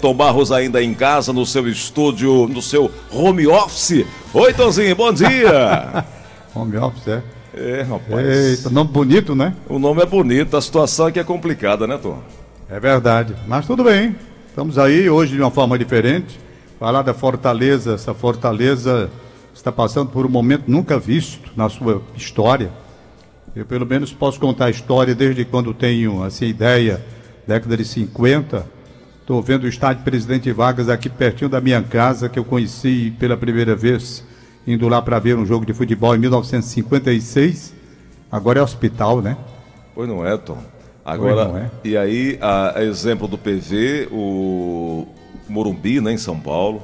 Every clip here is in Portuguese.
Tom Barros ainda em casa, no seu estúdio, no seu home office. Oi, Tonzinho, bom dia. home office, é? É, rapaz. Eita, nome bonito, né? O nome é bonito, a situação aqui é complicada, né, Tom? É verdade, mas tudo bem. Estamos aí hoje de uma forma diferente. Falar da Fortaleza, essa Fortaleza está passando por um momento nunca visto na sua história. Eu pelo menos posso contar a história desde quando tenho assim ideia, década de 50. Estou vendo o estádio Presidente Vargas aqui pertinho da minha casa, que eu conheci pela primeira vez, indo lá para ver um jogo de futebol em 1956. Agora é hospital, né? Pois não é, Tom. Agora, é. e aí, a, a exemplo do PV, o Morumbi, né, em São Paulo,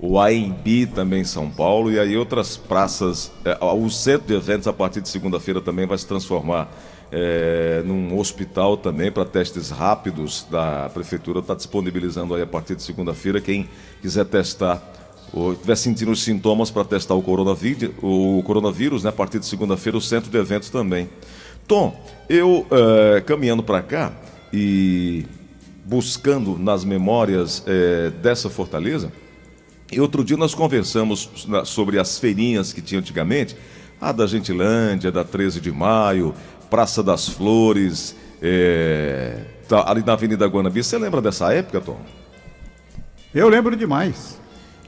o AMB também em São Paulo, e aí outras praças. É, o centro de eventos, a partir de segunda-feira, também vai se transformar é, num hospital também para testes rápidos da prefeitura. Está disponibilizando aí a partir de segunda-feira. Quem quiser testar ou estiver sentindo os sintomas para testar o coronavírus, o coronavírus, né, a partir de segunda-feira, o centro de eventos também. Tom, eu é, caminhando para cá e buscando nas memórias é, dessa fortaleza, e outro dia nós conversamos sobre as feirinhas que tinha antigamente, a da Gentilândia, da 13 de Maio, Praça das Flores, é, tá, ali na Avenida Guanabi. Você lembra dessa época, Tom? Eu lembro demais.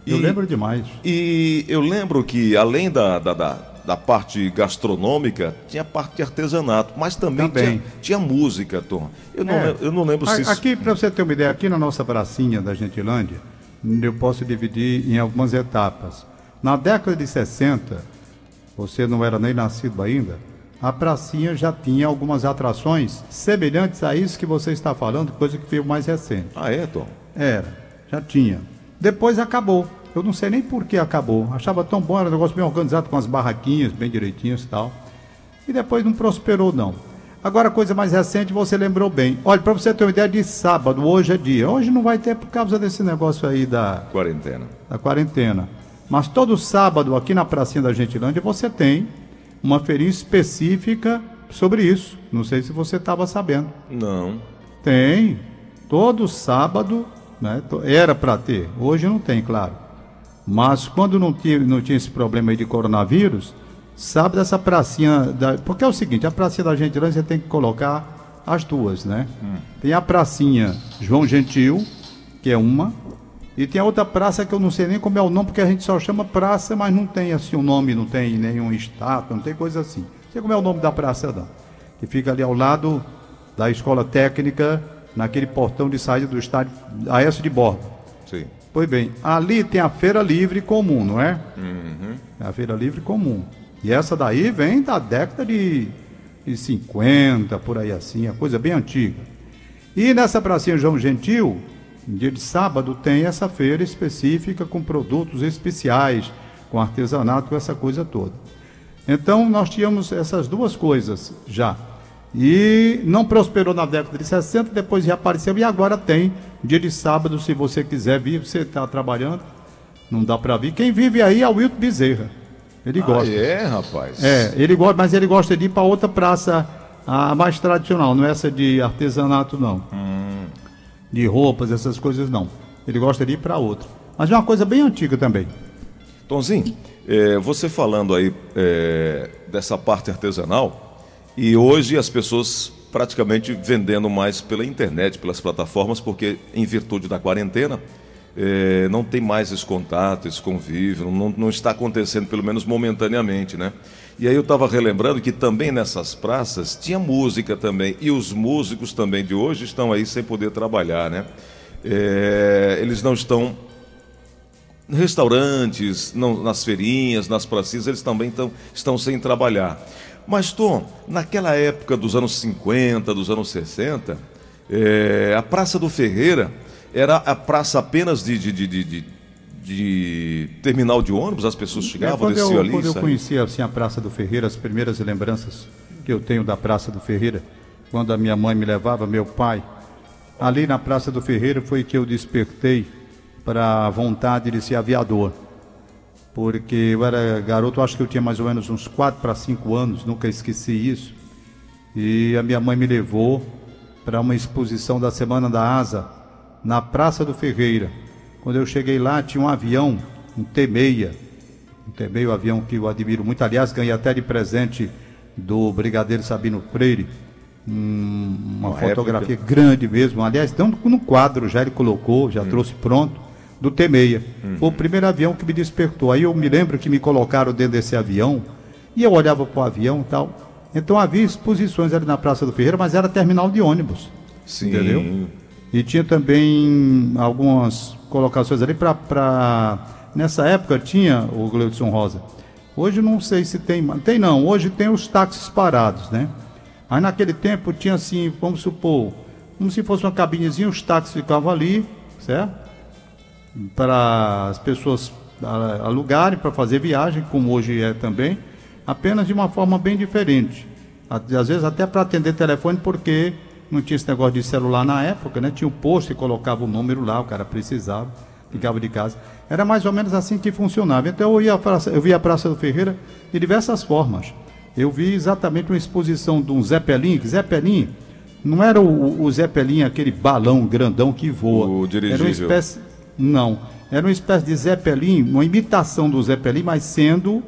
Eu e, lembro demais. E eu lembro que, além da, da, da, da parte gastronômica, tinha parte de artesanato, mas também, também. Tinha, tinha, música, Tom. Eu não, é. eu não lembro se. Aqui, para você ter uma ideia, aqui na nossa pracinha da Gentilândia, eu posso dividir em algumas etapas. Na década de 60, você não era nem nascido ainda, a pracinha já tinha algumas atrações semelhantes a isso que você está falando, coisa que veio mais recente. Ah, é, Tom? Era, já tinha. Depois acabou. Eu não sei nem por que acabou. Achava tão bom, era um negócio bem organizado, com as barraquinhas bem direitinhas e tal. E depois não prosperou, não. Agora, coisa mais recente, você lembrou bem. Olha, para você ter uma ideia de sábado, hoje é dia. Hoje não vai ter por causa desse negócio aí da quarentena. Da quarentena. Mas todo sábado, aqui na Pracinha da Gentilândia, você tem uma feirinha específica sobre isso. Não sei se você estava sabendo. Não. Tem. Todo sábado, né? Era para ter. Hoje não tem, claro. Mas quando não tinha, não tinha esse problema aí de coronavírus, sabe dessa pracinha. Da, porque é o seguinte, a pracinha da Gentilândia você tem que colocar as duas, né? Hum. Tem a pracinha João Gentil, que é uma, e tem a outra praça que eu não sei nem como é o nome, porque a gente só chama praça, mas não tem assim o um nome, não tem nenhum estátua, não tem coisa assim. Não sei como é o nome da praça, não. Que fica ali ao lado da escola técnica, naquele portão de saída do estádio Aécio de Borba. Sim. Pois bem, ali tem a feira livre comum, não é? Uhum. É a feira livre comum. E essa daí vem da década de, de 50, por aí assim, a coisa bem antiga. E nessa pracinha João Gentil, dia de sábado, tem essa feira específica com produtos especiais, com artesanato, com essa coisa toda. Então nós tínhamos essas duas coisas já. E não prosperou na década de 60, depois reapareceu e agora tem dia de sábado, se você quiser vir, você está trabalhando, não dá para vir. Quem vive aí é o Wilton Bezerra. Ele ah, gosta. é, rapaz? É, ele gosta, mas ele gosta de ir para outra praça, a mais tradicional, não é essa de artesanato, não. Hum. De roupas, essas coisas, não. Ele gosta de ir para outra. Mas é uma coisa bem antiga também. Tonzinho, é, você falando aí é, dessa parte artesanal, e hoje as pessoas praticamente vendendo mais pela internet, pelas plataformas, porque em virtude da quarentena, é, não tem mais esse contato, esse convívio, não, não está acontecendo, pelo menos momentaneamente, né? E aí eu estava relembrando que também nessas praças tinha música também, e os músicos também de hoje estão aí sem poder trabalhar, né? É, eles não estão em restaurantes, não, nas feirinhas, nas pracinhas, eles também tão, estão sem trabalhar. Mas, Tom, naquela época dos anos 50, dos anos 60, é, a Praça do Ferreira era a praça apenas de, de, de, de, de terminal de ônibus, as pessoas chegavam, é, desciam eu, ali. Quando eu conhecia assim, a Praça do Ferreira, as primeiras lembranças que eu tenho da Praça do Ferreira, quando a minha mãe me levava, meu pai, ali na Praça do Ferreira foi que eu despertei para a vontade de ser aviador. Porque eu era garoto, acho que eu tinha mais ou menos uns 4 para 5 anos, nunca esqueci isso. E a minha mãe me levou para uma exposição da Semana da Asa, na Praça do Ferreira. Quando eu cheguei lá, tinha um avião, um T-6, um T-6, um avião que eu admiro muito. Aliás, ganhei até de presente do Brigadeiro Sabino Freire, um, uma, uma, fotografia réplica. grande mesmo. Aliás, não no quadro já ele colocou, já hum. trouxe pronto, do T-6. Uhum. Foi o primeiro avião que me despertou. Aí eu me lembro que me colocaram dentro desse avião, e eu olhava para o avião e tal. Então havia exposições ali na Praça do Ferreira, mas era terminal de ônibus. Sim. Entendeu? E tinha também algumas colocações ali para. Nessa época tinha o Gleudson Rosa. Hoje não sei se tem. Tem não, hoje tem os táxis parados, né? Aí naquele tempo tinha assim, vamos supor, como se fosse uma cabinezinha, os táxis ficavam ali, certo? Para as pessoas alugarem para fazer viagem, como hoje é também apenas de uma forma bem diferente. Às vezes até para atender telefone, porque não tinha esse negócio de celular na época, né? Tinha o um posto e colocava o número lá, o cara precisava, ligava de casa. Era mais ou menos assim que funcionava. Então eu, ia praça, eu vi a Praça do Ferreira de diversas formas. Eu vi exatamente uma exposição de um Zeppelin, que Zeppelin não era o, o Zeppelin, aquele balão grandão que voa. O dirigível. Era uma espécie. Não. Era uma espécie de Zeppelin, uma imitação do Zeppelin, mas sendo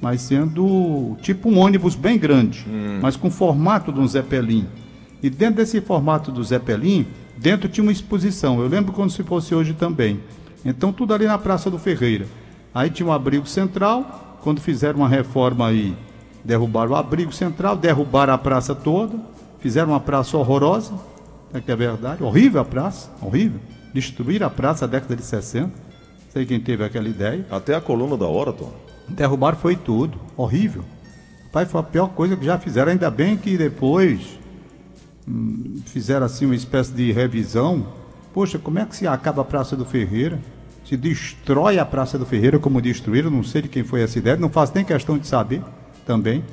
mas sendo tipo um ônibus bem grande, hum. mas com formato de um Zeppelin. E dentro desse formato do Zeppelin, dentro tinha uma exposição. Eu lembro quando se fosse hoje também. Então tudo ali na Praça do Ferreira. Aí tinha um abrigo central, quando fizeram uma reforma aí, derrubaram o abrigo central, derrubaram a praça toda, fizeram uma praça horrorosa, é que é verdade, horrível a praça, horrível. Destruíram a praça na década de 60. Sei quem teve aquela ideia. Até a coluna da hora, Tom. Derrubaram foi tudo. Horrível. Pai, foi a pior coisa que já fizeram. Ainda bem que depois fizeram assim uma espécie de revisão. Poxa, como é que se acaba a Praça do Ferreira? Se destrói a Praça do Ferreira como destruíram, não sei de quem foi essa ideia, não faço nem questão de saber também,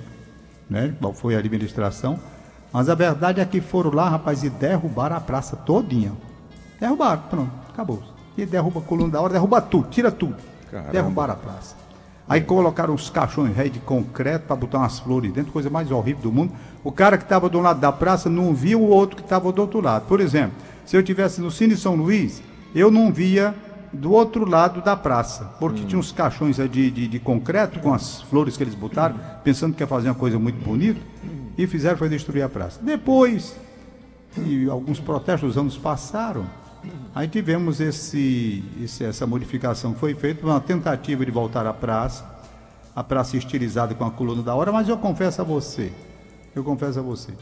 né? Qual foi a administração. Mas a verdade é que foram lá, rapaz, e derrubaram a praça todinha. Derrubaram, pronto, acabou. E derruba a coluna da hora, derruba tudo, tira tudo. Caramba. Derrubaram a praça. Aí colocaram os caixões réis de concreto para botar umas flores dentro, coisa mais horrível do mundo. O cara que estava do lado da praça não via o outro que estava do outro lado. Por exemplo, se eu tivesse no Cine São Luís, eu não via do outro lado da praça, porque hum. tinha uns caixões de, de, de, concreto com as flores que eles botaram, pensando que ia fazer uma coisa muito bonita, e fizeram foi destruir a praça. Depois, e alguns protestos anos passaram, Aí tivemos esse, esse, essa modificação que foi feita, uma tentativa de voltar à praça, a praça estilizada com a coluna da hora, mas eu confesso a você, eu confesso a você,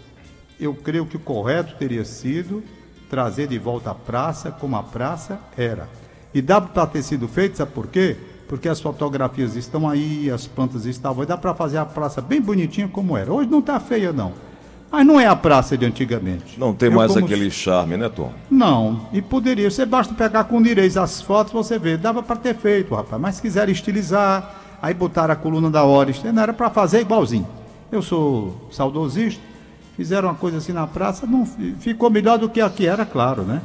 eu creio que o correto teria sido trazer de volta a praça como a praça era. E dá para ter sido feito, sabe por quê? Porque as fotografias estão aí, as plantas estavam aí, dá para fazer a praça bem bonitinha como era. Hoje não está feia, não. Mas não é a praça de antigamente. Não tem eu mais como... aquele charme, né, Tom? Não, e poderia. Você basta pegar com direito as fotos, você vê. Dava para ter feito, rapaz. Mas se quiser estilizar, aí botar a coluna da hora, não era para fazer igualzinho. Eu sou saudosista, fizeram uma coisa assim na praça, não ficou melhor do que aqui era, claro, né?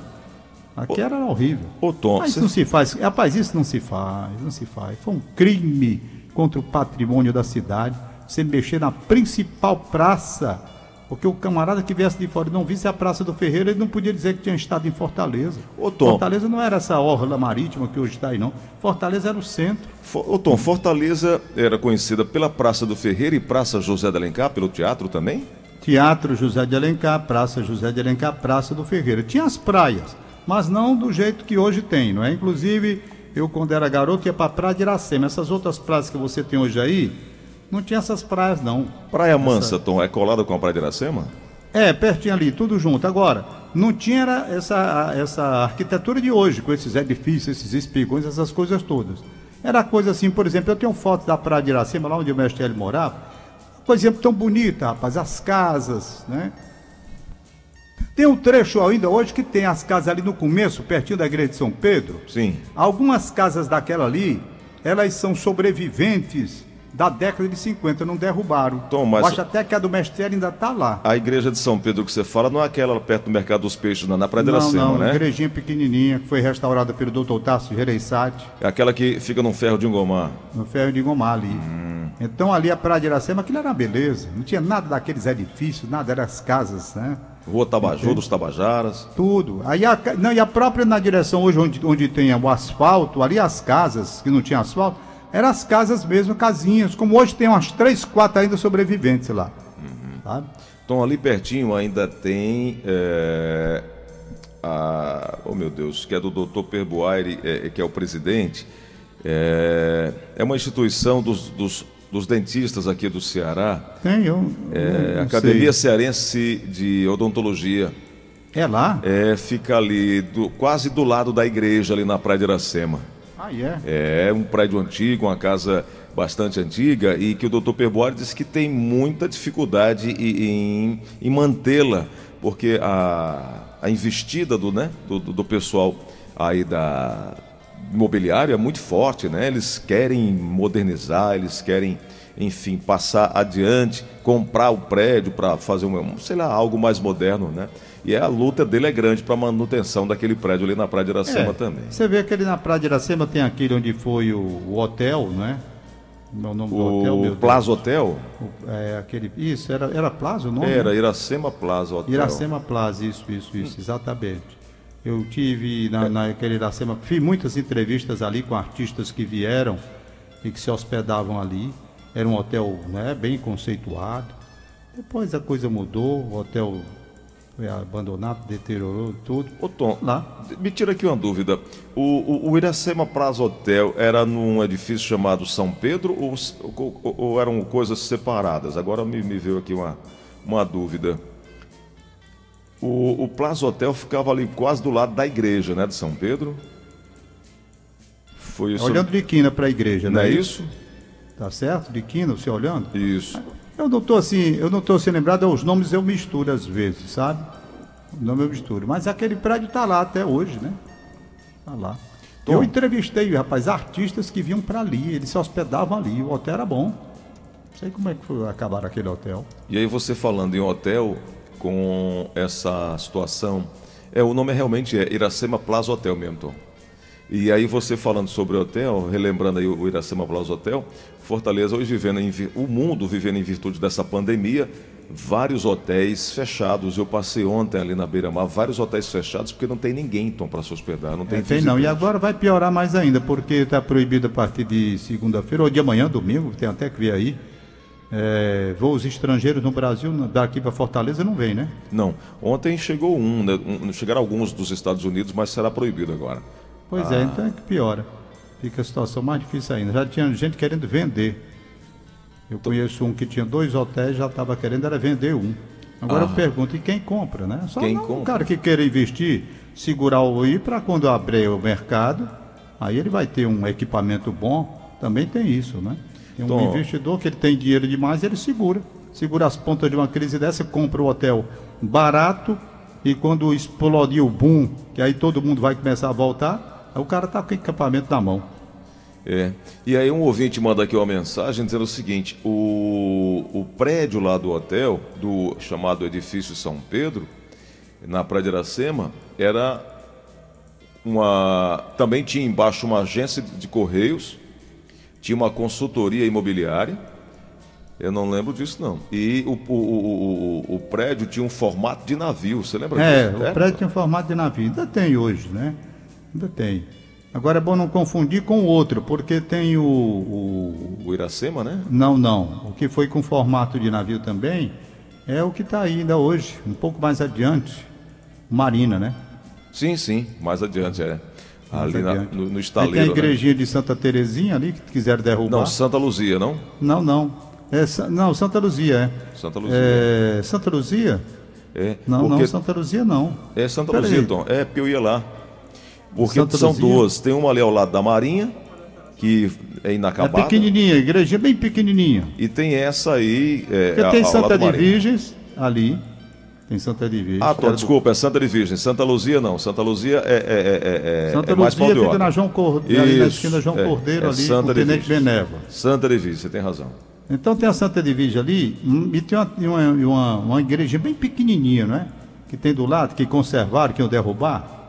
Aqui era horrível. Ô, Tom, Mas isso não se faz. Rapaz, isso não se faz, não se faz. Foi um crime contra o patrimônio da cidade. Você mexer na principal praça porque o camarada que viesse de fora e não visse a Praça do Ferreira, ele não podia dizer que tinha estado em Fortaleza. Ô, Tom, Fortaleza não era essa orla marítima que hoje está aí, não. Fortaleza era o centro. Ô, Tom, Fortaleza era conhecida pela Praça do Ferreira e Praça José de Alencar, pelo teatro também? Teatro José de Alencar, Praça José de Alencar, Praça do Ferreira. Tinha as praias, mas não do jeito que hoje tem, não é? Inclusive, eu quando era garoto ia para a Praia de Iracema. Essas outras praias que você tem hoje aí, não tinha essas praias, não. Praia Mansa, Essa... Tom, é colada com a Praia de Iracema? É, pertinho ali, tudo junto. Agora, não tinha essa, essa arquitetura de hoje, com esses edifícios, esses espigões, essas coisas todas. Era coisa assim, por exemplo, eu tenho fotos da Praia de Iracema, lá onde o mestre ele morava. Por exemplo, tão bonita, rapaz, as casas, né? Tem um trecho ainda hoje que tem as casas ali no começo, pertinho da igreja de São Pedro. Sim. Algumas casas daquela ali, elas são sobreviventes da década de 50, não derrubaram. Tom, mas... Eu acho até que a do Mestre ainda está lá. A igreja de São Pedro que você fala não é aquela perto do Mercado dos Peixes, não, na Praia de Iracema, não, né? Não, igrejinha pequenininha, que foi restaurada pelo Dr. Tasso Gereissati. É aquela que fica no ferro de Ingomar. No ferro de Ingomar ali. Hum. Então ali a Praia de Iracema, aquilo era uma beleza. Não tinha nada daqueles edifícios, nada, eram as casas, né? Rua Tabajô, dos Tabajaras. Tudo. Aí a, não, e a própria na direção hoje, onde, onde tem o asfalto, ali as casas que não tinha asfalto, eram as casas mesmo, casinhas, como hoje tem umas três, quatro ainda sobreviventes lá. Uhum. Então ali pertinho ainda tem é, a, oh meu Deus, que é do Dr. Perbuaire, é, que é o presidente, é, é uma instituição dos, dos, dos, dentistas aqui do Ceará. Tem, eu. É, Academia sei. Cearense de Odontologia. É lá? É, fica ali, do, quase do lado da igreja, ali na Praia de Iracema. Ah, é? É um prédio antigo, uma casa bastante antiga e que o doutor Perboari disse que tem muita dificuldade em, em mantê-la, porque a, a investida do, né, do, do pessoal aí da imobiliária é muito forte, né? Eles querem modernizar, eles querem, enfim, passar adiante, comprar o prédio para fazer um, sei lá, algo mais moderno, né? E a luta dele é grande para manutenção daquele prédio ali na Praia de Iracema é, também. Você vê que ali na Praia de Iracema tem aquele onde foi o, o hotel, né? Meu nome o do hotel, meu Plaza Hotel? O, é, aquele, isso, era, era Plaza o nome? Era, Iracema Plaza Hotel. Iracema Plaza, isso, isso, isso, exatamente. Eu tive na, naquele Iracema, fiz muitas entrevistas ali com artistas que vieram e que se hospedavam ali. Era um hotel né, bem conceituado. Depois a coisa mudou, o hotel foi abandonado, deteriorou tudo. Ô Tom, lá. me tira aqui uma dúvida. O, o, o Iracema Praza Hotel era num edifício chamado São Pedro ou, ou, ou eram coisas separadas? Agora me, me veio aqui uma, uma dúvida. O, o Plaza Hotel ficava ali quase do lado da igreja, né, de São Pedro? Foi isso. Olhando de quina para a igreja, não, não é isso? Tá certo? De quina, você olhando? Isso. Eu não estou assim, eu não estou assim lembrado, os nomes eu misturo às vezes, sabe? O nome eu misturo. Mas aquele prédio está lá até hoje, né? Está lá. Tom. Eu entrevistei, rapaz, artistas que vinham para ali, eles se hospedavam ali, o hotel era bom. Não sei como é que foi acabar aquele hotel. E aí você falando em hotel, com essa situação, é, o nome realmente é Iracema Plaza Hotel mesmo, Tom. E aí você falando sobre o hotel, relembrando aí o Iracema Plaza Hotel, Fortaleza hoje vivendo em, o mundo vivendo em virtude dessa pandemia, vários hotéis fechados. Eu passei ontem ali na beira-mar, vários hotéis fechados porque não tem ninguém, então, para se hospedar, não tem é, Tem não, e agora vai piorar mais ainda, porque está proibido a partir de segunda-feira ou de amanhã, domingo, tem até que vir aí. É, voos estrangeiros no Brasil, daqui para Fortaleza, não vem, né? Não. Ontem chegou um, né, um, chegaram alguns dos Estados Unidos, mas será proibido agora. Pois é, ah. é, então é que piora. Fica a situação mais difícil ainda. Já tinha gente querendo vender. Eu conheço um que tinha dois hotéis, já estava querendo era vender um. Agora ah. eu pergunto, e quem compra, né? Só quem não, o cara que queira investir, segurar o I para quando abrir o mercado, aí ele vai ter um equipamento bom, também tem isso, né? Tem um Tom. investidor que ele tem dinheiro demais, ele segura. Segura as pontas de uma crise dessa, compra o hotel barato e quando explodir o boom, que aí todo mundo vai começar a voltar, o cara tá com o equipamento na mão. É. E aí um ouvinte manda aqui uma mensagem dizendo o seguinte: o, o prédio lá do hotel, do chamado edifício São Pedro, na Praia de Iracema, era uma. Também tinha embaixo uma agência de correios, tinha uma consultoria imobiliária. Eu não lembro disso, não. E o, o, o, o, prédio tinha um formato de navio, você lembra é, disso? É, o prédio tinha um formato de navio. Ainda tem hoje, né? Ainda tem. Agora é bom não confundir com o outro, porque tem o, o. O Iracema, né? Não, não. O que foi com formato de navio também é o que está ainda hoje, um pouco mais adiante. Marina, né? Sim, sim, mais adiante, é. Mais ali adiante. Na, no, no estaleiro. Aí tem a né? igrejinha né? de Santa Terezinha ali, que quiseram derrubar. Não, Santa Luzia, não? Não, não. É, não, Santa Luzia, é. Santa Luzia. É, Santa Luzia? É. Não, não, Santa Luzia não. É Santa Pera Luzia, aí. Tom. É, porque eu ia lá. Porque Santa são Luzia. duas. Tem uma ali ao lado da Marinha, que é inacabada. É pequenininha, a igreja é bem pequenininha. E tem essa aí. É, Porque tem Santa de Virgens ali. Tem Santa de Virgens. Ah, tô, desculpa, é Santa de Virgens. Santa Luzia não. Santa Luzia é, é, é, Santa é Luzia fica na João Cordeiro, ali na esquina João Cordeiro, ali, Santa de Tenente Beneva. Santa de Virgens, você tem razão. Então tem a Santa de Virgem ali, e tem uma, uma, uma, uma igreja bem pequenininha, não é? Que tem do lado, que conservaram, que iam derrubar.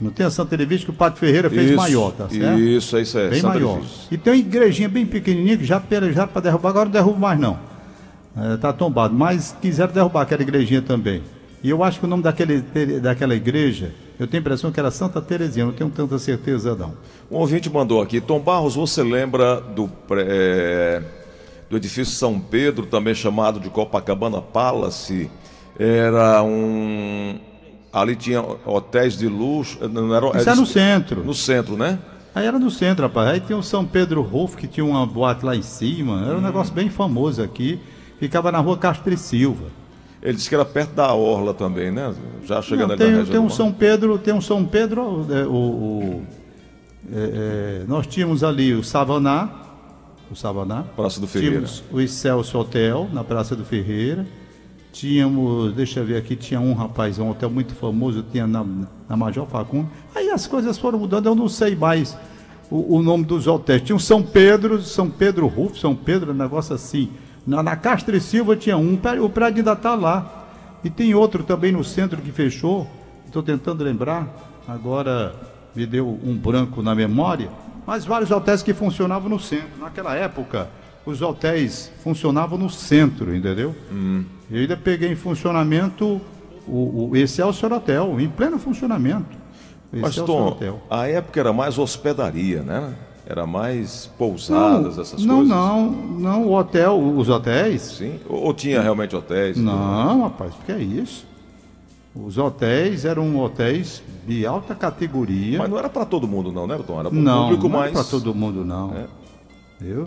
Não tem a Santa Edvige que o Padre Ferreira fez isso, maior, tá certo? Isso, é isso é. Bem Santa maior. E tem uma igrejinha bem pequenininha que já já para derrubar, agora não derruba mais não. É, tá tombado, mas quiseram derrubar aquela igrejinha também. E eu acho que o nome daquele, daquela igreja, eu tenho a impressão que era Santa Terezinha, não tenho tanta certeza não. Um ouvinte mandou aqui, Tom Barros, você lembra do, é, do edifício São Pedro, também chamado de Copacabana Palace? Era um... Ali tinha hotéis de luxo. Não era, Isso era no centro. No centro, né? Aí era no centro, rapaz. Aí tinha o São Pedro Rolf, que tinha uma boate lá em cima. Era um hum. negócio bem famoso aqui. Ficava na rua Castro e Silva. Ele disse que era perto da Orla também, né? Já chegando Não, tem, ali na tem um São Pedro, tem um São Pedro, é, o, o é, é, nós tínhamos ali o Savaná, o Savaná. Praça do Ferreira. Tínhamos o Excelso Hotel, na Praça do Ferreira. Tínhamos, deixa eu ver aqui, tinha um rapaz, um hotel muito famoso, tinha na, na Major Facundo. Aí as coisas foram mudando, eu não sei mais o, o nome dos hotéis. Tinha o São Pedro, São Pedro Rufo, São Pedro, um negócio assim. Na, na Castro e Silva tinha um, o prédio ainda está lá. E tem outro também no centro que fechou. Estou tentando lembrar, agora me deu um branco na memória. Mas vários hotéis que funcionavam no centro. Naquela época, os hotéis funcionavam no centro, entendeu? Hum. Eu ainda peguei em funcionamento o, o Excelsior Hotel, em pleno funcionamento. Mas, Tom, Hotel. a época era mais hospedaria, né? Era mais pousadas, não, essas não, coisas? Não, não, não. O hotel, os hotéis. Sim. Ou, ou tinha realmente hotéis? Não, rapaz, o que é isso? Os hotéis eram hotéis de alta categoria. Mas não era para todo mundo, não, né, Tom? Era para não, público não mais. Não para todo mundo, não. É. Viu?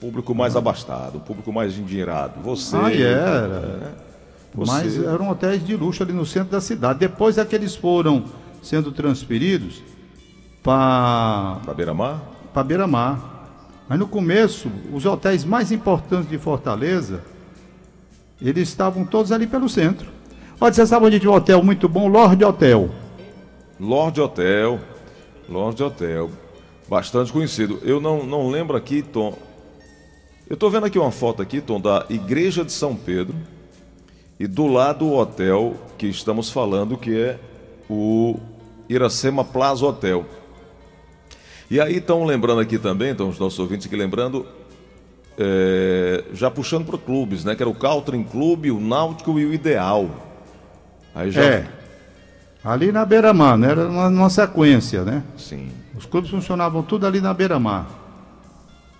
Público mais abastado, público mais endinheirado. Você. Ah, era. Né? Você... Mas eram hotéis de luxo ali no centro da cidade. Depois é que eles foram sendo transferidos para. Para Beira-Mar? para Beira-Mar. Mas no começo, os hotéis mais importantes de Fortaleza, eles estavam todos ali pelo centro. Olha, você sabe onde tinha um hotel muito bom? Lorde Hotel. Lorde Hotel. Lorde Hotel. Bastante conhecido. Eu não, não lembro aqui, Tom. Eu estou vendo aqui uma foto aqui, Tom, da Igreja de São Pedro. E do lado o hotel que estamos falando, que é o Iracema Plaza Hotel. E aí estão lembrando aqui também, então os nossos ouvintes aqui lembrando, é, já puxando para clubes, né? Que era o Caltrim Clube, o Náutico e o Ideal. Aí já... É. Ali na beira-mar, né? Era uma, uma, sequência, né? Sim. Os clubes funcionavam tudo ali na beira-mar.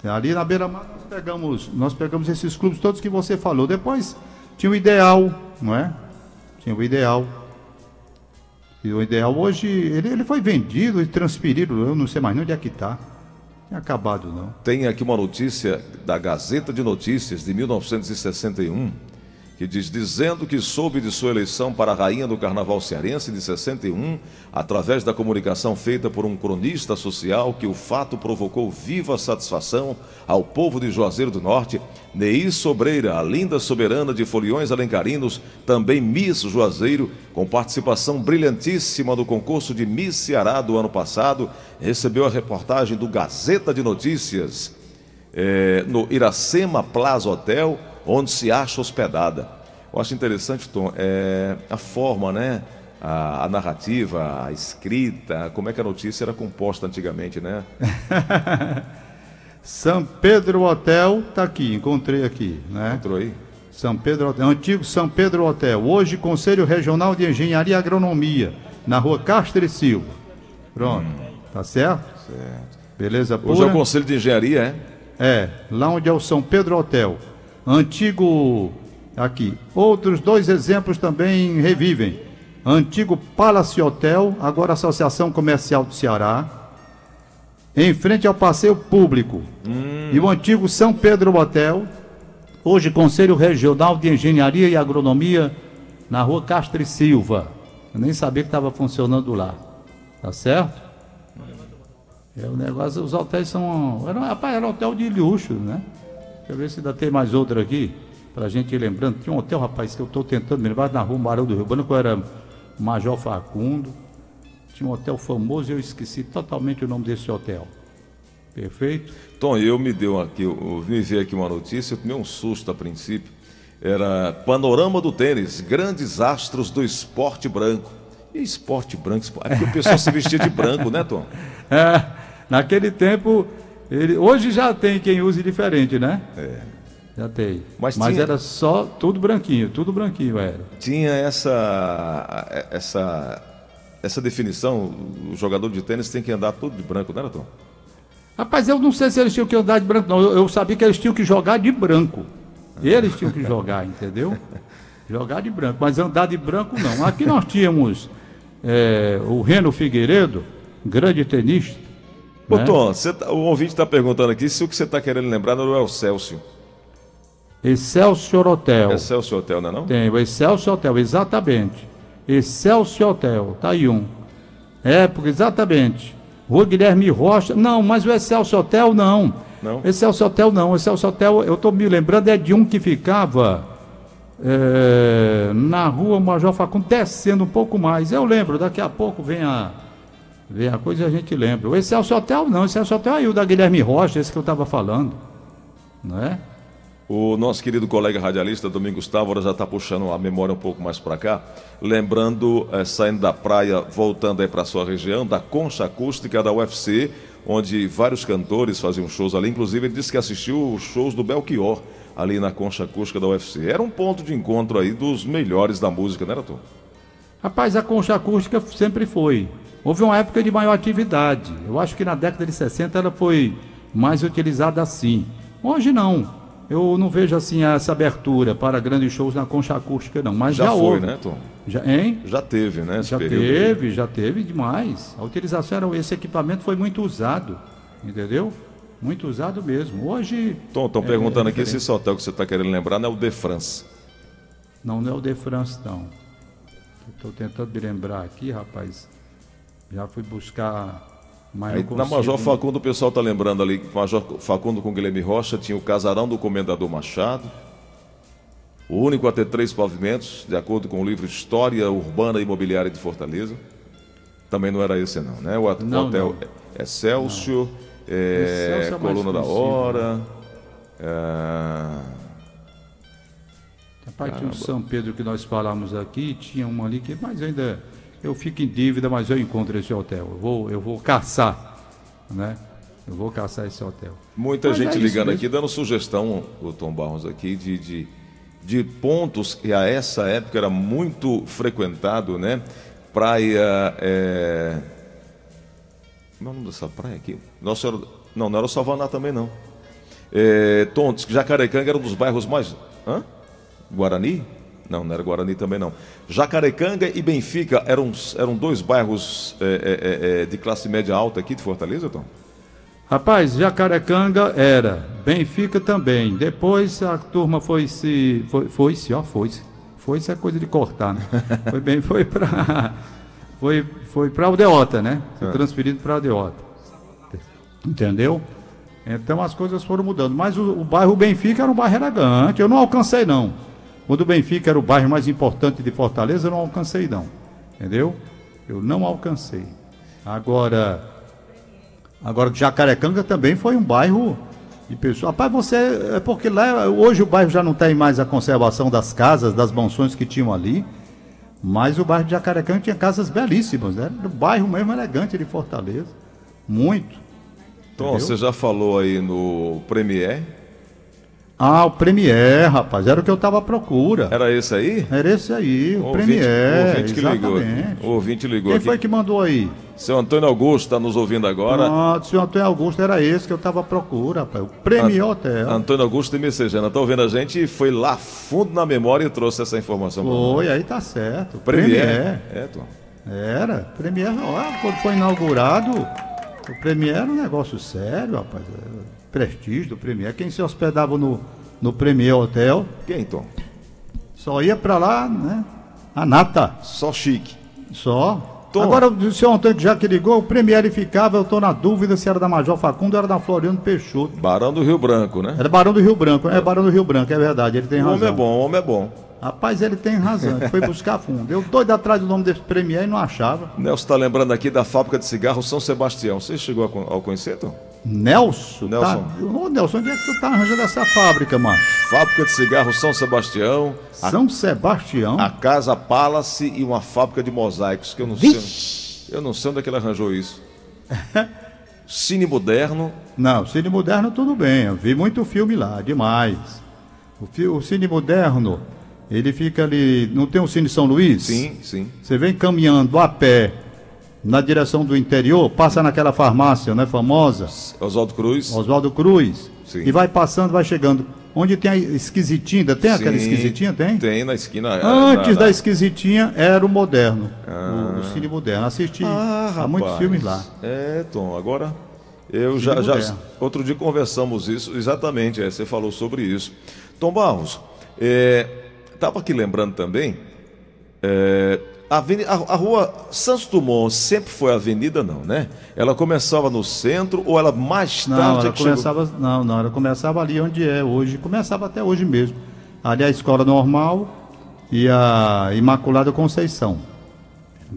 Ali na beira-mar nós pegamos, nós pegamos esses clubes todos que você falou. Depois tinha o Ideal, não é? Tinha o Ideal. E o ideal hoje, ele, ele foi vendido e transferido, eu não sei mais nem onde é que está. Tem acabado, não. Tem aqui uma notícia da Gazeta de Notícias de 1961 que diz: dizendo que soube de sua eleição para a rainha do carnaval cearense de 61, através da comunicação feita por um cronista social, que o fato provocou viva satisfação ao povo de Juazeiro do Norte, Neí Sobreira, a linda soberana de foliões alencarinos, também Miss Juazeiro, com participação brilhantíssima no concurso de Miss Ceará do ano passado, recebeu a reportagem do Gazeta de Notícias. É, no Iracema Plaza Hotel, onde se acha hospedada. Eu acho interessante, Tom, é, a forma, né? A, a, narrativa, a escrita, como é que a notícia era composta antigamente, né? São Pedro Hotel, tá aqui, encontrei aqui, né? Entrou aí? São Pedro Hotel, antigo São Pedro Hotel, hoje Conselho Regional de Engenharia e Agronomia, na rua Castro e Silva. Pronto, hum. tá certo? Certo. Beleza pura? Hoje é o Conselho de Engenharia, é? É, lá onde é o São Pedro Hotel antigo aqui. Outros dois exemplos também revivem. Antigo Palace Hotel, agora Associação Comercial do Ceará, em frente ao passeio público. Hum. E o antigo São Pedro Hotel, hoje Conselho Regional de Engenharia e Agronomia, na rua Castro e Silva. Eu nem sabia que estava funcionando lá. Tá certo? É, o negócio, os hotéis são. Era, rapaz, era hotel de luxo, né? Deixa eu ver se ainda tem mais outra aqui, para a gente ir lembrando. Tinha um hotel, rapaz, que eu estou tentando me lembrar, na rua Marão do Rio Branco, era Major Facundo. Tinha um hotel famoso e eu esqueci totalmente o nome desse hotel. Perfeito? Tom, eu me deu aqui, eu me vi aqui uma notícia, eu tomei um susto a princípio. Era Panorama do Tênis, grandes astros do esporte branco. E esporte branco? É porque o pessoal se vestia de branco, né, Tom? É, naquele tempo ele, hoje já tem quem use diferente, né? É. Já tem. Mas, Mas tinha... era só tudo branquinho, tudo branquinho era. Tinha essa essa essa definição, o jogador de tênis tem que andar tudo de branco, não era, Tom? Rapaz, eu não sei se eles tinham que andar de branco, não. Eu, eu sabia que eles tinham que jogar de branco. Eles tinham que jogar, entendeu? Jogar de branco, mas andar de branco não. Aqui nós tínhamos é, o Reno Figueiredo, grande tenista. Ô, né? Tom, tá, o ouvinte está perguntando aqui se o que você está querendo lembrar não é o Celso. Excelsior Hotel. Excelsior Hotel, não é não? Tem, o Excelsior Hotel, exatamente. Excelsior Hotel, tá aí um. Época, exatamente. Rua Guilherme Rocha. Não, mas o Excelsior Hotel não. Não? Excelsior Hotel não. O Excelsior Hotel, eu estou me lembrando, é de um que ficava é, na rua Major Facundo, descendo um pouco mais. Eu lembro, daqui a pouco vem a, vem a coisa e a gente lembra. O Excelsior Hotel não, o Excelsior Hotel é aí o da Guilherme Rocha, esse que eu estava falando. Não é? O nosso querido colega radialista Domingos Távora já está puxando a memória um pouco mais para cá, lembrando, é, saindo da praia, voltando aí para sua região, da concha acústica da UFC, onde vários cantores faziam shows ali. Inclusive, ele disse que assistiu os shows do Belchior ali na concha acústica da UFC. Era um ponto de encontro aí dos melhores da música, né, Arthur? Rapaz, a concha acústica sempre foi. Houve uma época de maior atividade. Eu acho que na década de 60 ela foi mais utilizada assim. Hoje não. Eu não vejo assim essa abertura para grandes shows na concha acústica, não. Mas já, já foi, houve. né, Tom? Já, hein? Já teve, né? já teve, aí. já teve demais. A utilização era esse equipamento foi muito usado, entendeu? Muito usado mesmo. Hoje. Tom, estão é, perguntando é aqui se esse hotel que você está querendo lembrar não é o De France. Não, não é o De France, não. Estou tentando me lembrar aqui, rapaz. Já fui buscar Aí. Na Major Facundo, o pessoal está lembrando ali que Major Facundo com Guilherme Rocha tinha o casarão do Comendador Machado, o único a ter três pavimentos, de acordo com o livro História Urbana e Imobiliária de Fortaleza. Também não era esse, não, né? O não, hotel não. Excelsior, é, Excelsior é Coluna da Hora. É... Rapaz, tinha o São Pedro que nós falamos aqui, tinha uma ali que, mas ainda eu fico em dívida, mas eu encontro esse hotel. Eu vou, eu vou caçar, né? Eu vou caçar esse hotel. Muita mas gente é ligando aqui, dando sugestão, o Tom Barros aqui, de, de, de pontos que a essa época era muito frequentado, né? Praia. É... Como é o nome dessa praia aqui? Nossa, era... Não, não era o Savaná também, não. É... Tontes, Jacarecanga era um dos bairros mais. Hã? Guarani? Não, não era Guarani também não. Jacarecanga e Benfica eram, eram dois bairros é, é, é, de classe média alta aqui de Fortaleza, Tom? Rapaz, Jacarecanga era, Benfica também. Depois a turma foi se. Foi, foi se, ó, foi se. Foi se é coisa de cortar, né? Foi bem, foi para. Foi, foi para Aldeota, né? Foi é. transferido para Aldeota. Entendeu? Então as coisas foram mudando. Mas o, o bairro Benfica era um bairro elegante. Eu não alcancei, não. Quando o Benfica era o bairro mais importante de Fortaleza, eu não alcancei, não. Entendeu? Eu não alcancei. Agora, agora Jacarecanga também foi um bairro de pessoas. Rapaz, você. É porque lá, hoje o bairro já não tem mais a conservação das casas, das mansões que tinham ali. Mas o bairro de Jacarecanga tinha casas belíssimas, né? O bairro mesmo elegante de Fortaleza. Muito. Tom, entendeu? você já falou aí no Premier ah, o Premier, rapaz, era o que eu estava à procura. Era esse aí? Era esse aí, o, o Premier. O ouvinte que ligou. O ouvinte ligou Quem aqui. foi que mandou aí? Seu Antônio Augusto está nos ouvindo agora. Ah, seu Antônio Augusto era esse que eu estava à procura, rapaz. O Premier An Hotel. Antônio Augusto e Messejana, está ouvindo a gente e foi lá fundo na memória e trouxe essa informação. Foi, aí tá certo. Premier. Premier. É, Tom. Era. Premier, ó, quando foi inaugurado, o Premier era um negócio sério, rapaz prestígio do Premier. Quem se hospedava no, no Premier Hotel. Quem, Tom? Só ia para lá, né? A nata. Só chique. Só. Tom. Agora, o senhor Antônio já que ligou, o Premier ficava, eu estou na dúvida se era da Major Facundo ou era da Floriano Peixoto. Barão do Rio Branco, né? Era Barão do Rio Branco, é Barão do Rio Branco, é verdade, ele tem o razão. O homem é bom, o homem é bom. Rapaz, ele tem razão, ele foi buscar fundo. Eu doido atrás do nome desse Premier e não achava. Nelson está lembrando aqui da fábrica de cigarro São Sebastião. Você chegou a, conhecer, Tom? Nelson? Nelson. Tá... Ô, Nelson, onde é que tu tá arranjando essa fábrica, mano? Fábrica de cigarro São Sebastião. São a... Sebastião? A Casa Palace e uma fábrica de mosaicos, que eu não Vixe. sei. Eu não sei onde é que ele arranjou isso. Cine moderno. Não, cine moderno tudo bem. Eu vi muito filme lá, demais. O, o Cine Moderno, ele fica ali. Não tem o Cine São Luís? Sim, sim. Você vem caminhando a pé na direção do interior, passa naquela farmácia, né, famosa. Oswaldo Cruz. Oswaldo Cruz. Sim. E vai passando, vai chegando. Onde tem a esquisitinha, tem Sim, aquela esquisitinha? Tem? Tem na esquina. Antes na, na... da esquisitinha era o moderno, ah. o, o, Cine Moderno. Assisti ah, há muitos filmes lá. É, Tom, agora eu já, já. Outro dia conversamos isso, exatamente, é, você falou sobre isso. Tom Barros, estava é, aqui lembrando também. É, a, avenida, a, a, rua Santos Dumont sempre foi avenida, não, né? Ela começava no centro ou ela mais tarde? Não, ela começava, chegou... não, não, ela começava ali onde é hoje, começava até hoje mesmo. Ali a escola normal e a Imaculada Conceição.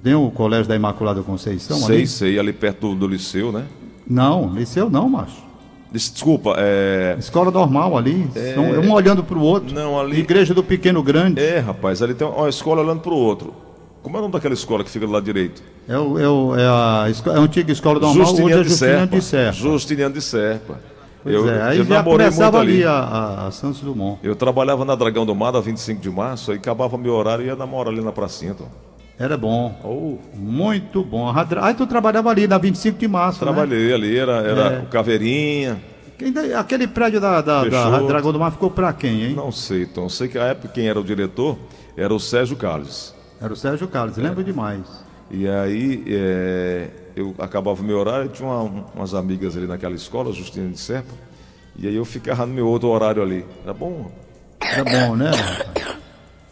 Tem o colégio da Imaculada Conceição sei, ali? Sei, sei, ali perto do, do liceu, né? Não, liceu não, macho. Desculpa, é. Escola normal ali. É... Um olhando para o outro. Não, ali. Igreja do Pequeno Grande. É, rapaz, ali tem uma escola olhando para o outro. Como é o nome daquela escola que fica do lado direito? É, o, é, o, é, a, é a antiga escola normal, Justiniano hoje é Justiniano de Serpa. Justiniano de Serpa. Pois eu, é, aí eu já começava ali, ali a, a, a, Santos Dumont. Eu trabalhava na Dragão do Mar, a 25 de março, aí acabava meu horário e ia namorar ali na pracinha, então. Era bom. Oh. Muito bom. Aí tu trabalhava ali na 25 de março. Né? Trabalhei né? ali, era, era é. o Caveirinha. Aquele prédio da, da, da Dragão do Mar ficou para quem, hein? Não sei, então. Sei que a época quem era o diretor era o Sérgio Carlos. Era o Sérgio Carlos, é. lembro demais. E aí é, eu acabava o meu horário, tinha uma, umas amigas ali naquela escola, Justina de Serpa, e aí eu ficava no meu outro horário ali. Era bom? Era bom, né?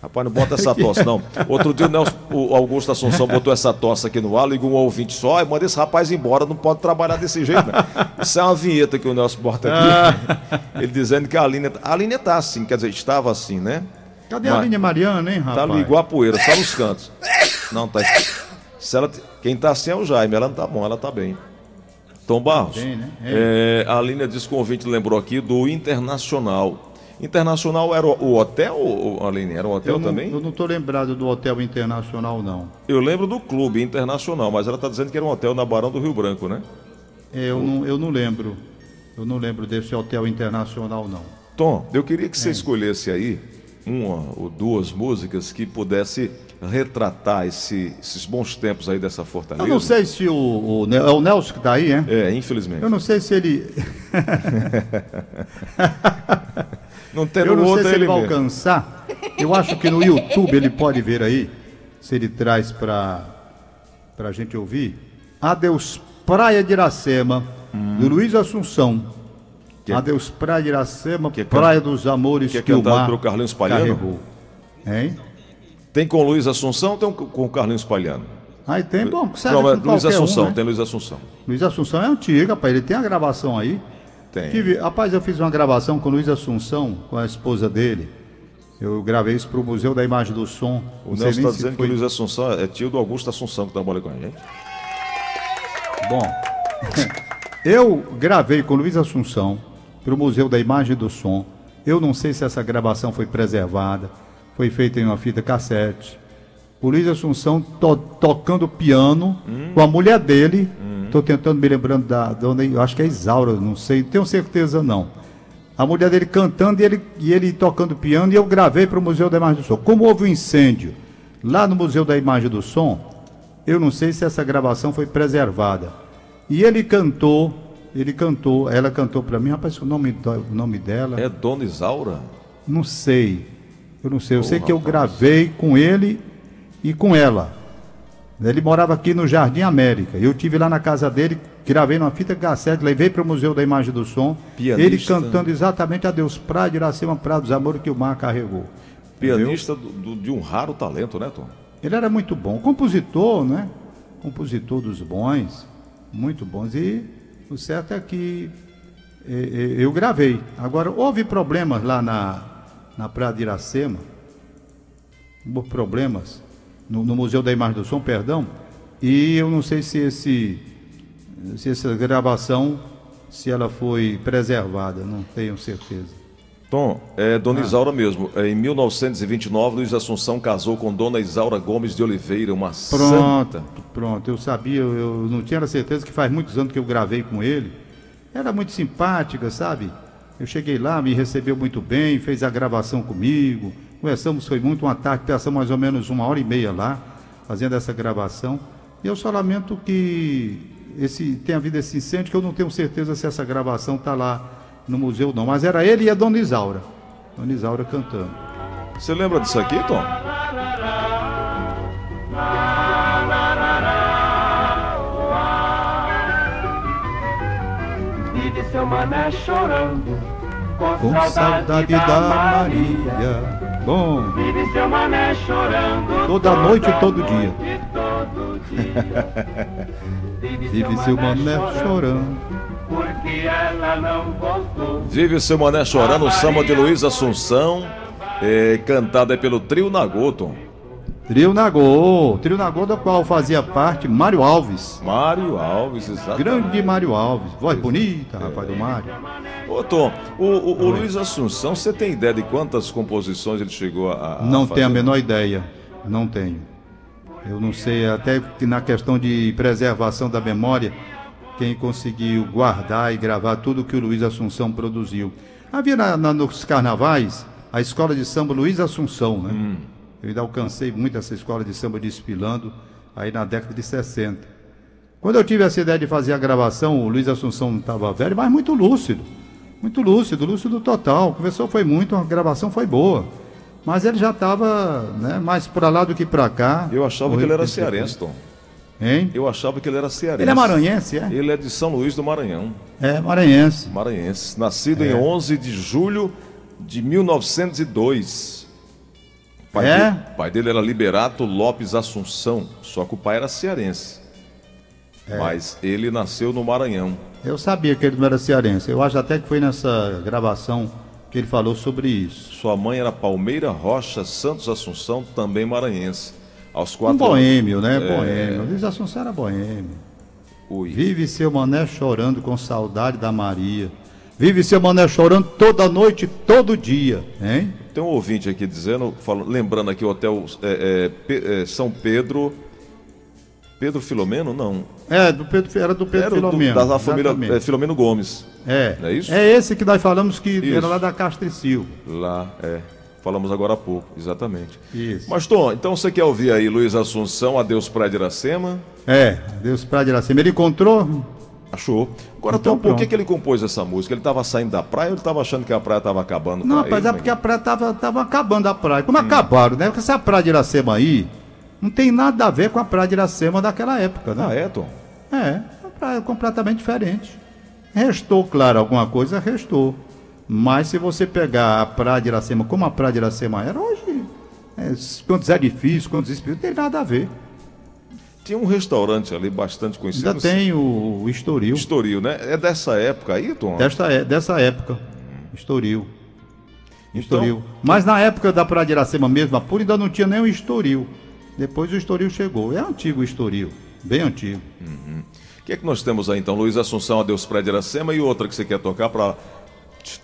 Rapaz, não bota essa tosse, não. Outro dia o, Nelson, o Augusto Assunção botou essa tosse aqui no ar, ligou um ouvinte só, e manda esse rapaz embora, não pode trabalhar desse jeito, não. Isso é uma vinheta que o Nelson bota aqui. Ah. Ele dizendo que a Aline, a Aline tá assim, quer dizer, estava assim, né? Cadê Mas, a Aline Mariana, hein, rapaz? Tá ali igual a poeira, só nos cantos. Não, tá. Se ela, quem tá assim é o Jaime, ela não tá bom, ela tá bem. Tom Barros, bem, né? é, a Aline diz que o ouvinte lembrou aqui do Internacional. Internacional era o hotel, Aline? Era um hotel eu não, também? Eu não estou lembrado do Hotel Internacional, não. Eu lembro do Clube Internacional, mas ela está dizendo que era um hotel na Barão do Rio Branco, né? É, eu, o... não, eu não lembro. Eu não lembro desse Hotel Internacional, não. Tom, eu queria que você é. escolhesse aí uma ou duas músicas que pudesse retratar esse, esses bons tempos aí dessa fortaleza. Eu não sei se o, o é o Nelson que está aí, é? É, infelizmente. Eu não sei se ele Não tem Eu não outro sei se ele, ele vai alcançar. Eu acho que no YouTube ele pode ver aí, se ele traz para a gente ouvir. Adeus Praia de Iracema, hum. do Luiz Assunção. Que é- Adeus Praia de Iracema, que é Praia dos Amores que, é que o mar pelo Carlinhos Palhano? carregou. Hein? Tem com Luiz Assunção ou tem com o Carlinhos Palhano? Aí tem, bom, serve Não, Luiz Assunção, um, né? tem Luiz Assunção. Luiz Assunção é antiga, rapaz, ele tem a gravação aí. Tem. Tive, rapaz, eu fiz uma gravação com o Luiz Assunção, com a esposa dele. Eu gravei isso para o Museu da Imagem do Som. O Nelson está dizendo foi... que o Luiz Assunção é tio do Augusto Assunção que trabalha com a gente. Bom, eu gravei com o Luiz Assunção para o Museu da Imagem do Som. Eu não sei se essa gravação foi preservada, foi feita em uma fita cassete. O Luiz Assunção to tocando piano hum. com a mulher dele. Hum Estou tentando me lembrando da dona, eu acho que é Isaura, não sei, tenho certeza não. A mulher dele cantando e ele, e ele tocando piano, e eu gravei para o Museu da Imagem do Som. Como houve um incêndio lá no Museu da Imagem do Som, eu não sei se essa gravação foi preservada. E ele cantou, ele cantou, ela cantou para mim, rapaz, o nome, o nome dela. É Dona Isaura? Não sei. Eu não sei. Eu oh, sei rapaz. que eu gravei com ele e com ela. Ele morava aqui no Jardim América. Eu tive lá na casa dele, gravei numa fita cassete, levei para o Museu da Imagem do Som. Pianista. Ele cantando exatamente Adeus Praia de Iracema, Praia dos Amores que o mar carregou. Pianista do, do, de um raro talento, né, Tom? Ele era muito bom. Compositor, né? Compositor dos bons, muito bons. E o certo é que eu gravei. Agora, houve problemas lá na, na Praia de Iracema. Problemas no, no, Museu da Imagem do Som, perdão, e eu não sei se, esse, se essa gravação, se ela foi preservada, não tenho certeza. Tom, é Dona ah. Isaura mesmo. É, em 1929, Luiz Assunção casou com Dona Isaura Gomes de Oliveira, uma pronto, santa. Pronto, eu sabia, eu não tinha certeza que faz muitos anos que eu gravei com ele. Era muito simpática, sabe? Eu cheguei lá, me recebeu muito bem, fez a gravação comigo. Conversamos, foi muito um ataque, passamos mais ou menos uma hora e meia lá, fazendo essa gravação. E eu só lamento que esse, tenha havido esse incêndio, que eu não tenho certeza se essa gravação está lá no museu não. Mas era ele e a Dona Isaura. Dona Isaura cantando. Você lembra disso aqui, Tom? Vive seu mané chorando com, com saudade, saudade da, da Maria. Maria. Bom. Vive seu mané chorando toda, toda noite e todo dia. Todo dia. Vive, Vive seu mané chorando. Porque ela não voltou. Vive seu mané chorando, o samba de Luiz Assunção, é, cantada pelo Trio Nagoto. Trio Nagô, Trio Nagô do qual fazia parte Mário Alves. Mário Alves, exatamente. Grande Mário Alves, voz bonita, rapaz do Mário. Ô Tom, o, o, o Luiz Assunção, você tem ideia de quantas composições ele chegou a, a Não fazer? tenho a menor ideia, não tenho. Eu não sei, até que na questão de preservação da memória, quem conseguiu guardar e gravar tudo que o Luiz Assunção produziu. Havia na, na, nos carnavais a escola de samba Luiz Assunção, né? Hum. Eu ainda alcancei muito essa escola de samba desfilando aí na década de 60. Quando eu tive essa ideia de fazer a gravação, o Luiz Assunção estava velho, mas muito lúcido. Muito lúcido, lúcido total. Conversou foi muito, a gravação foi boa. Mas ele já estava né, mais para lá do que para cá. Eu achava que ele era cearense, Tom. Hein? Eu achava que ele era cearense. Ele é maranhense, é? Ele é de São Luís do Maranhão. É, maranhense. Maranhense. Nascido é. em 11 de julho de 1902 pai, é? dele, pai dele era Liberato Lopes Assunção, só que o pai era cearense. É. Mas ele nasceu no Maranhão. Eu sabia que ele não era cearense. Eu acho até que foi nessa gravação que ele falou sobre isso. Sua mãe era Palmeira Rocha Santos Assunção, também maranhense. Aos quatro um boêmio, né? É... Boêmio. Luiz Assunção era boêmio. Ui. Vive seu mané chorando com saudade da Maria. Vive seu mané chorando toda noite, todo dia, hein? Tem um ouvinte aqui dizendo, falando, lembrando aqui o hotel é, é, é, São Pedro. Pedro Filomeno? Não. É, do Pedro, era do Pedro era Filomeno. Do, da família é, Filomeno Gomes. É. é isso? É esse que nós falamos que isso. era lá da Castricil. Lá, é. Falamos agora há pouco, exatamente. Isso. Mas, Tom, então você quer ouvir aí Luiz Assunção, Adeus Praia de Iracema? É, Adeus Praia de Iracema. Ele encontrou Achou. Agora, então, por que, que ele compôs essa música? Ele estava saindo da praia ou ele estava achando que a praia estava acabando? Não, rapaz, é porque a praia estava tava acabando a praia. Como hum. acabaram, né? Porque essa praia de Iracema aí não tem nada a ver com a praia de Iracema daquela época, né? Ah, é, Tom? É, uma praia completamente diferente. Restou, claro, alguma coisa, restou. Mas se você pegar a praia de Iracema como a praia de Iracema era hoje, é, quantos edifícios, quantos espíritos, não tem nada a ver. Tinha um restaurante ali bastante conhecido. Ainda tem o, o Estoril. Estoril, né? É dessa época aí, Tom? Desta, é, dessa época. Estoril. Então, Estoril. Mas na época da Praia de Iracema mesmo, a Pura ainda não tinha nem o Estoril. Depois o Estoril chegou. É antigo o Estoril. Bem antigo. Uhum. O que é que nós temos aí então? Luiz Assunção, Adeus Praia de Iracema e outra que você quer tocar para.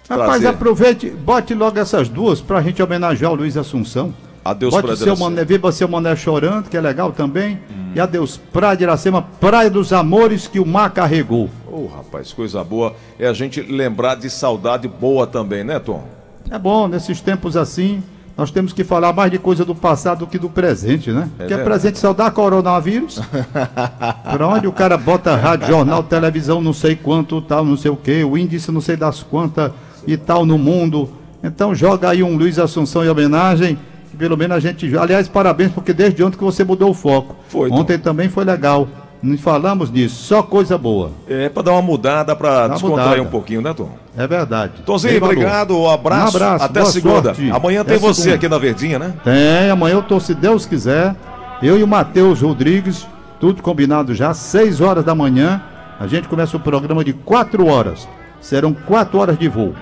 Rapaz, aproveite, bote logo essas duas para a gente homenagear o Luiz Assunção. Adeus Bote seu mané, Viva seu Mané Chorando, que é legal também. Hum. E adeus Praia de Iracema, Praia dos Amores que o mar carregou. Ô, oh, rapaz, coisa boa. É a gente lembrar de saudade boa também, né, Tom? É bom, nesses tempos assim, nós temos que falar mais de coisa do passado do que do presente, né? É que é presente só dá coronavírus. Pra onde o cara bota rádio, jornal, televisão, não sei quanto, tal, não sei o quê, o índice não sei das quantas e tal no mundo. Então joga aí um Luiz Assunção em homenagem pelo menos a gente. Aliás, parabéns, porque desde ontem que você mudou o foco. Foi. Ontem então. também foi legal. Não falamos disso, só coisa boa. É, para dar uma mudada, para descontrair mudada. um pouquinho, né, Tom? É verdade. Tomzinho, obrigado, um abraço. Um abraço até segunda. Sorte. Amanhã tem você segunda. aqui na Verdinha, né? Tem, amanhã eu tô, se Deus quiser. Eu e o Matheus Rodrigues, tudo combinado já, 6 horas da manhã. A gente começa o programa de 4 horas. Serão 4 horas de voo.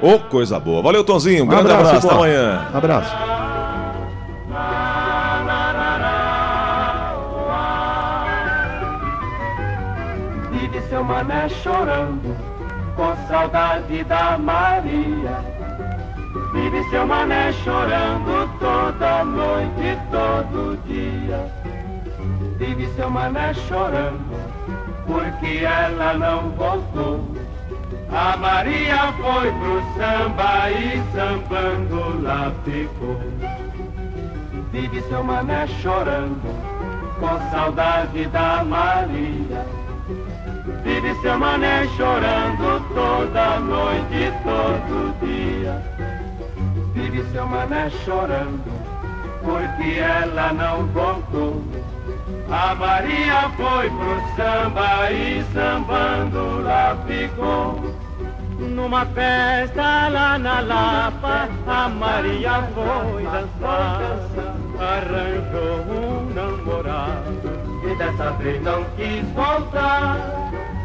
Ô, oh, coisa boa. Valeu, Tonzinho. Um, grande abraço. abraço. Até amanhã. Abraço. seu mané chorando, com saudade da Maria. Vive seu mané chorando toda noite, todo dia. Vive seu mané chorando, porque ela não voltou. A Maria foi pro samba e sambando lá ficou. Vive seu mané chorando, com saudade da Maria. Vive seu mané chorando toda noite, todo dia. Vive seu mané chorando, porque ela não voltou. A Maria foi pro samba e sambando lá ficou. Numa festa lá na Lapa, a Maria foi dançar. Arranjou um namorado e dessa vez não quis voltar.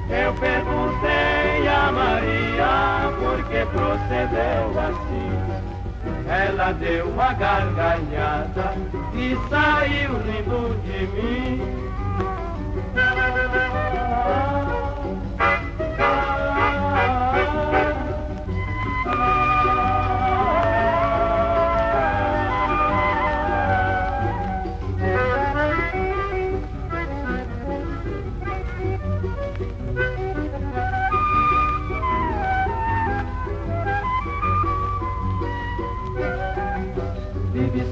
Eu perguntei a Maria por que procedeu assim. Ela deu uma gargalhada e saiu rindo de mim.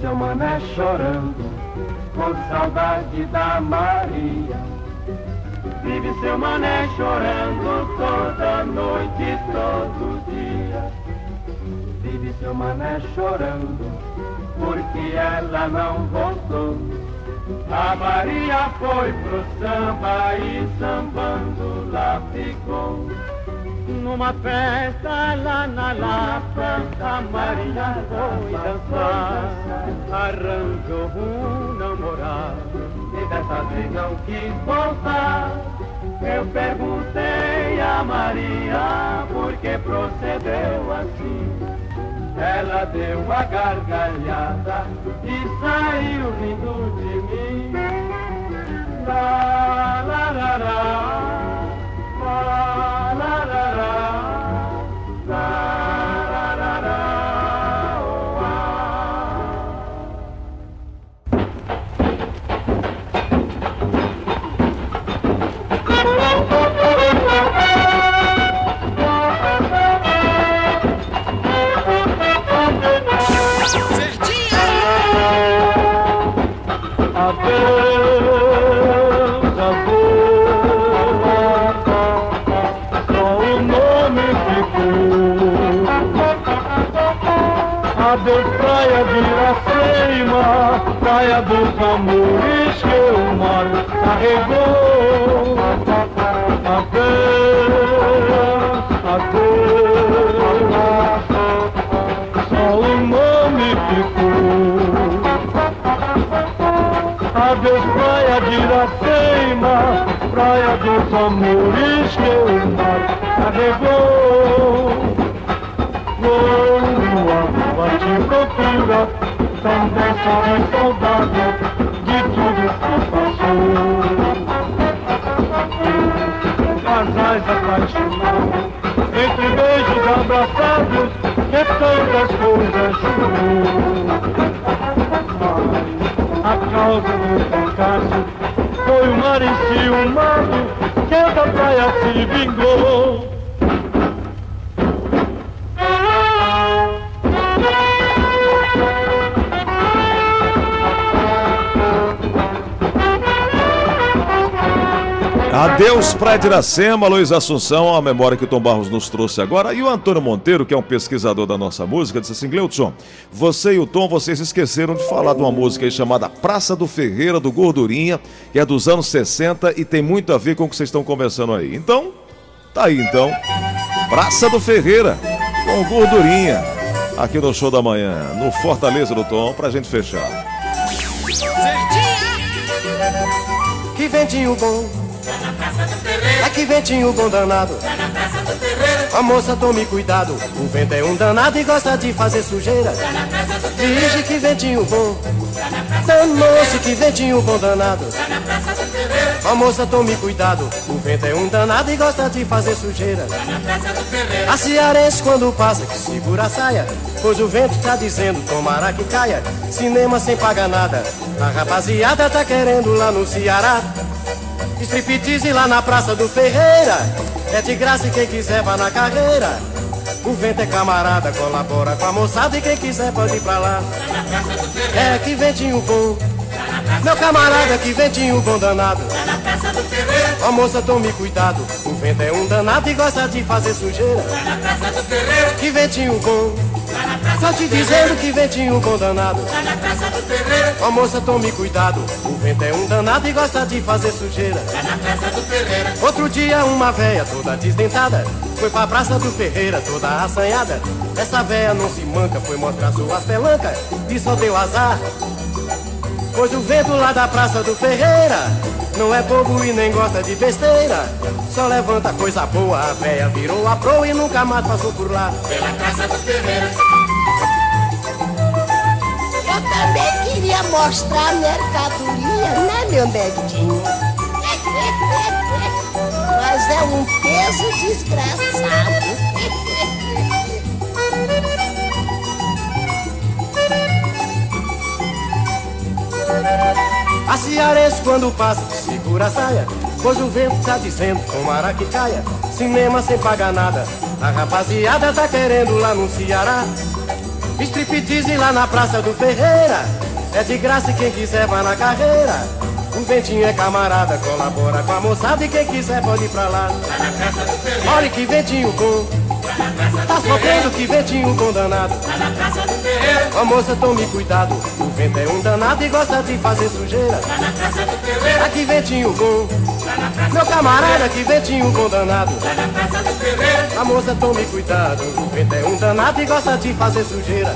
Seu mané chorando, com saudade da Maria. Vive seu mané chorando toda noite, todo dia. Vive seu mané chorando, porque ela não voltou. A Maria foi pro samba e sambando lá ficou. Numa festa lá na Lapa, a Maria foi dançar. Arranjou um namorado e dessa vez não quis voltar. Eu perguntei a Maria por que procedeu assim. Ela deu a gargalhada e saiu rindo de mim. Lá, lá, lá, lá, la la la. la. Praia dos amores que o mar carregou. Adeus, adeus, só o nome ficou. Adeus, praia de Iracema, praia dos amores que o mar carregou. Vou numa rua te procura, também sou saudade de tudo que passou. Casais apaixonados, entre beijos abraçados, que tantas coisas jurou. A causa do fracasso foi o mar enciumado que da praia se vingou. Adeus, Praia de Iracema, Luiz Assunção, a memória que o Tom Barros nos trouxe agora. E o Antônio Monteiro, que é um pesquisador da nossa música, disse assim: Gleudson, você e o Tom, vocês esqueceram de falar de uma música aí chamada Praça do Ferreira, do Gordurinha, que é dos anos 60 e tem muito a ver com o que vocês estão conversando aí. Então, tá aí então. Praça do Ferreira, com Gordurinha, aqui no show da manhã, no Fortaleza do Tom, pra gente fechar. Que ventinho bom. É que ventinho bom danado. A moça tome cuidado. O vento é um danado e gosta de fazer sujeira. Vige que ventinho bom. Danou-se que ventinho bom danado. A moça tome cuidado. O vento é um danado e gosta de fazer sujeira. A cearense quando passa que segura a saia. Pois o vento tá dizendo tomara que caia. Cinema sem pagar nada. A rapaziada tá querendo lá no Ceará. Striptease lá na Praça do Ferreira. É de graça e quem quiser vá na carreira. O vento é camarada, colabora com a moçada e quem quiser pode ir pra lá. É que ventinho bom. Meu camarada, que ventinho bom danado. Ó moça, tome cuidado. O vento é um danado e gosta de fazer sujeira. Que ventinho bom. Tô te dizendo que ventinho bom danado. Ó moça, tome cuidado. O vento é um danado e gosta de fazer sujeira. Outro dia, uma véia toda desdentada foi pra praça do Ferreira toda assanhada. Essa véia não se manca, foi mostrar suas pelancas e só deu azar. Pois o vento lá da praça do Ferreira não é bobo e nem gosta de besteira. Só levanta coisa boa, a véia virou a proa e nunca mais passou por lá. Pela praça do Ferreira. Também queria mostrar mercadoria, né, meu netinho? Mas é um peso desgraçado. A cearense quando passa, segura a saia Pois o vento tá dizendo, tomara que caia Cinema sem pagar nada A rapaziada tá querendo lá no Ceará Striptease lá na Praça do Ferreira É de graça e quem quiser vai na carreira O ventinho é camarada, colabora com a moçada E quem quiser pode ir pra lá Olha que ventinho bom Tá sofrendo que ventinho condanado. Tá na praça do terreiro. Ó moça, tome cuidado. O vento é um danado e gosta de fazer sujeira. Tá na praça do. Aqui ventinho bom. Meu camarada, que ventinho condanado. Na praça do terreiro. A moça, tome cuidado. O vento é um danado e gosta de fazer sujeira.